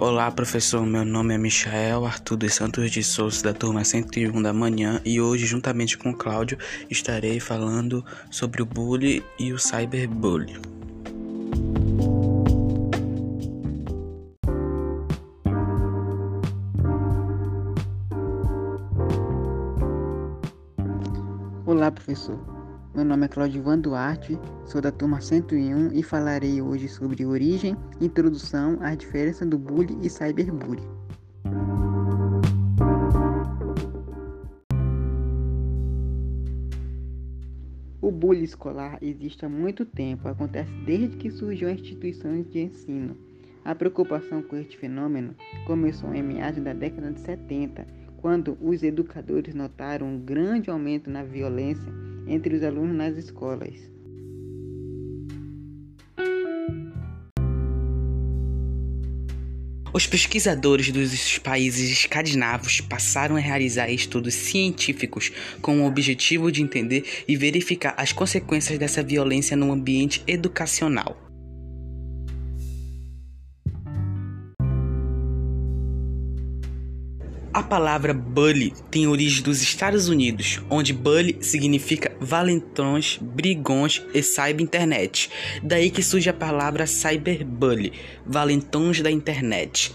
Olá, professor. Meu nome é Michael Arthur dos Santos de Souza, da turma 101 da manhã, e hoje, juntamente com Cláudio, estarei falando sobre o bullying e o cyberbullying. Olá, professor. Meu nome é Claudio Van Duarte, sou da turma 101 e falarei hoje sobre origem, introdução à diferença do bullying e cyberbullying. O bullying escolar existe há muito tempo, acontece desde que surgiu a instituição de ensino. A preocupação com este fenômeno começou em meados da década de 70, quando os educadores notaram um grande aumento na violência entre os alunos nas escolas. Os pesquisadores dos países escandinavos passaram a realizar estudos científicos com o objetivo de entender e verificar as consequências dessa violência no ambiente educacional. A palavra bully tem origem dos Estados Unidos, onde bully significa valentões, brigões e cyber-internet. Daí que surge a palavra cyberbully, valentões da internet.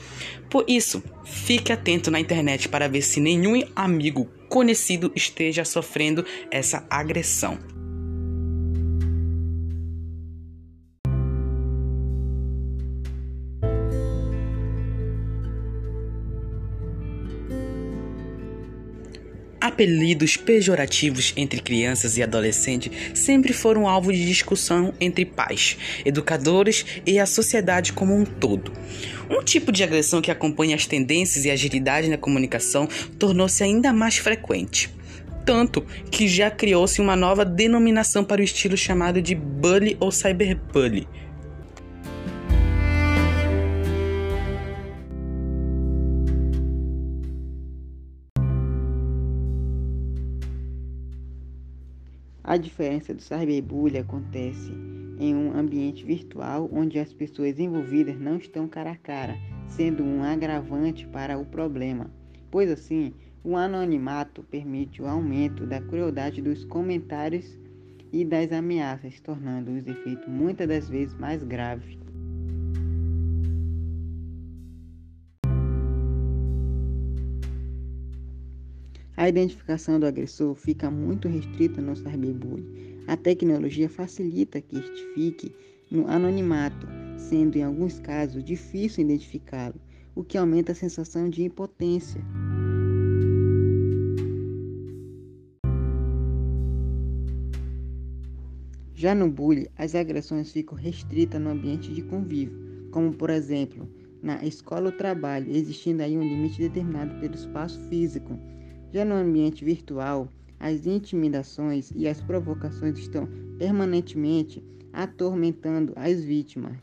Por isso, fique atento na internet para ver se nenhum amigo conhecido esteja sofrendo essa agressão. Apelidos pejorativos entre crianças e adolescentes sempre foram alvo de discussão entre pais, educadores e a sociedade como um todo. Um tipo de agressão que acompanha as tendências e agilidade na comunicação tornou-se ainda mais frequente. Tanto que já criou-se uma nova denominação para o estilo chamado de bully ou cyberbully A diferença do cyberbullying acontece em um ambiente virtual onde as pessoas envolvidas não estão cara a cara, sendo um agravante para o problema, pois assim, o anonimato permite o aumento da crueldade dos comentários e das ameaças, tornando os efeitos muitas das vezes mais graves. A identificação do agressor fica muito restrita no cyberbullying. A tecnologia facilita que este fique no anonimato, sendo em alguns casos difícil identificá-lo, o que aumenta a sensação de impotência. Já no bullying, as agressões ficam restritas no ambiente de convívio, como por exemplo, na escola ou trabalho, existindo aí um limite determinado pelo espaço físico já no ambiente virtual, as intimidações e as provocações estão permanentemente atormentando as vítimas.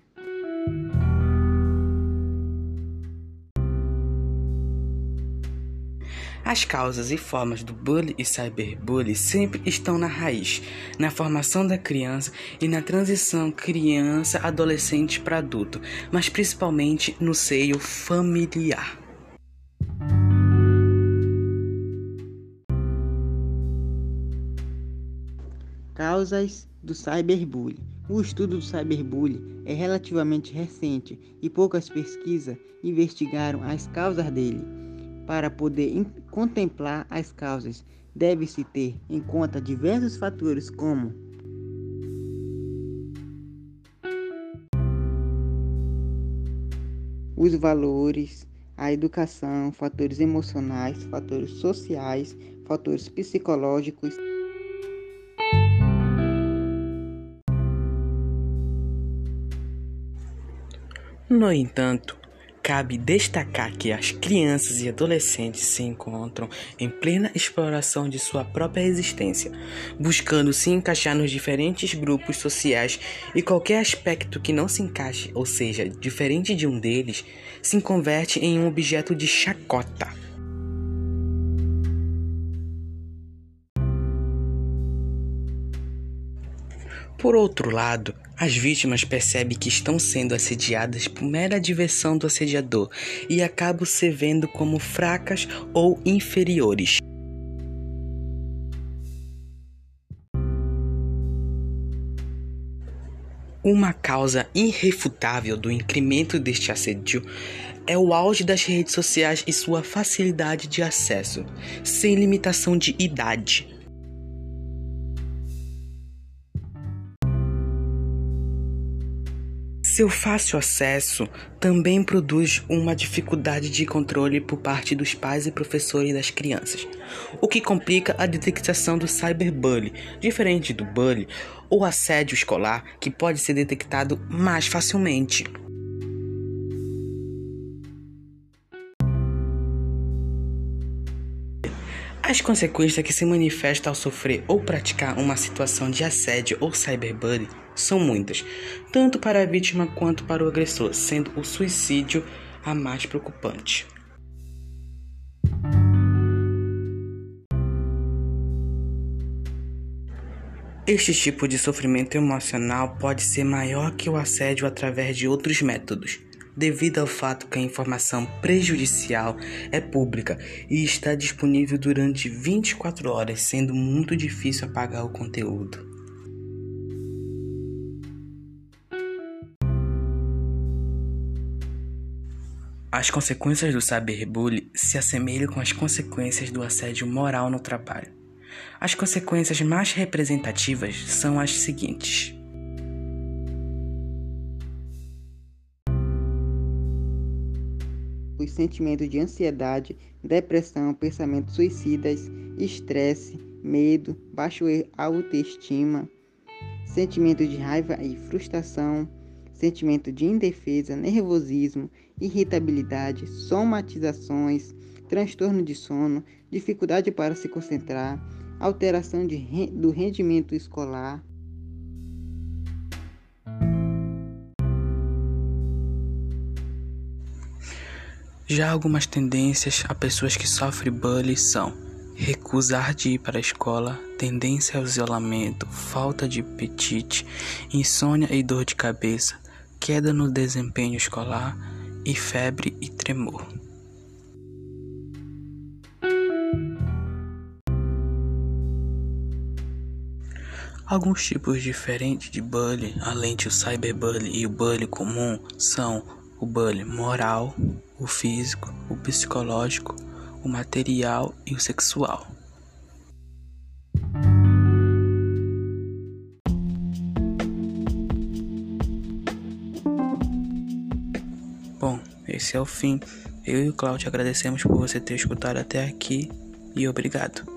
As causas e formas do bullying e cyberbullying sempre estão na raiz, na formação da criança e na transição criança-adolescente para adulto, mas principalmente no seio familiar. Causas do cyberbullying. O estudo do cyberbullying é relativamente recente e poucas pesquisas investigaram as causas dele. Para poder contemplar as causas, deve-se ter em conta diversos fatores como os valores, a educação, fatores emocionais, fatores sociais, fatores psicológicos. No entanto, cabe destacar que as crianças e adolescentes se encontram em plena exploração de sua própria existência, buscando se encaixar nos diferentes grupos sociais e qualquer aspecto que não se encaixe, ou seja, diferente de um deles, se converte em um objeto de chacota. Por outro lado, as vítimas percebem que estão sendo assediadas por mera diversão do assediador e acabam se vendo como fracas ou inferiores. Uma causa irrefutável do incremento deste assédio é o auge das redes sociais e sua facilidade de acesso, sem limitação de idade. Seu fácil acesso também produz uma dificuldade de controle por parte dos pais e professores das crianças, o que complica a detectação do cyberbullying, diferente do bullying ou assédio escolar, que pode ser detectado mais facilmente. As consequências que se manifestam ao sofrer ou praticar uma situação de assédio ou cyberbullying são muitas, tanto para a vítima quanto para o agressor, sendo o suicídio a mais preocupante. Este tipo de sofrimento emocional pode ser maior que o assédio através de outros métodos devido ao fato que a informação prejudicial é pública e está disponível durante 24 horas, sendo muito difícil apagar o conteúdo. As consequências do cyberbullying se assemelham com as consequências do assédio moral no trabalho. As consequências mais representativas são as seguintes: os sentimentos de ansiedade, depressão, pensamentos suicidas, estresse, medo, baixa autoestima, sentimento de raiva e frustração, sentimento de indefesa, nervosismo, irritabilidade, somatizações, transtorno de sono, dificuldade para se concentrar, alteração de, do rendimento escolar, Já algumas tendências a pessoas que sofrem bullying são recusar de ir para a escola, tendência ao isolamento, falta de apetite, insônia e dor de cabeça, queda no desempenho escolar e febre e tremor. Alguns tipos diferentes de bullying, além do cyberbullying e o bullying comum, são o bullying moral, o físico, o psicológico, o material e o sexual. Esse é o fim. Eu e o Cláudio agradecemos por você ter escutado até aqui e obrigado.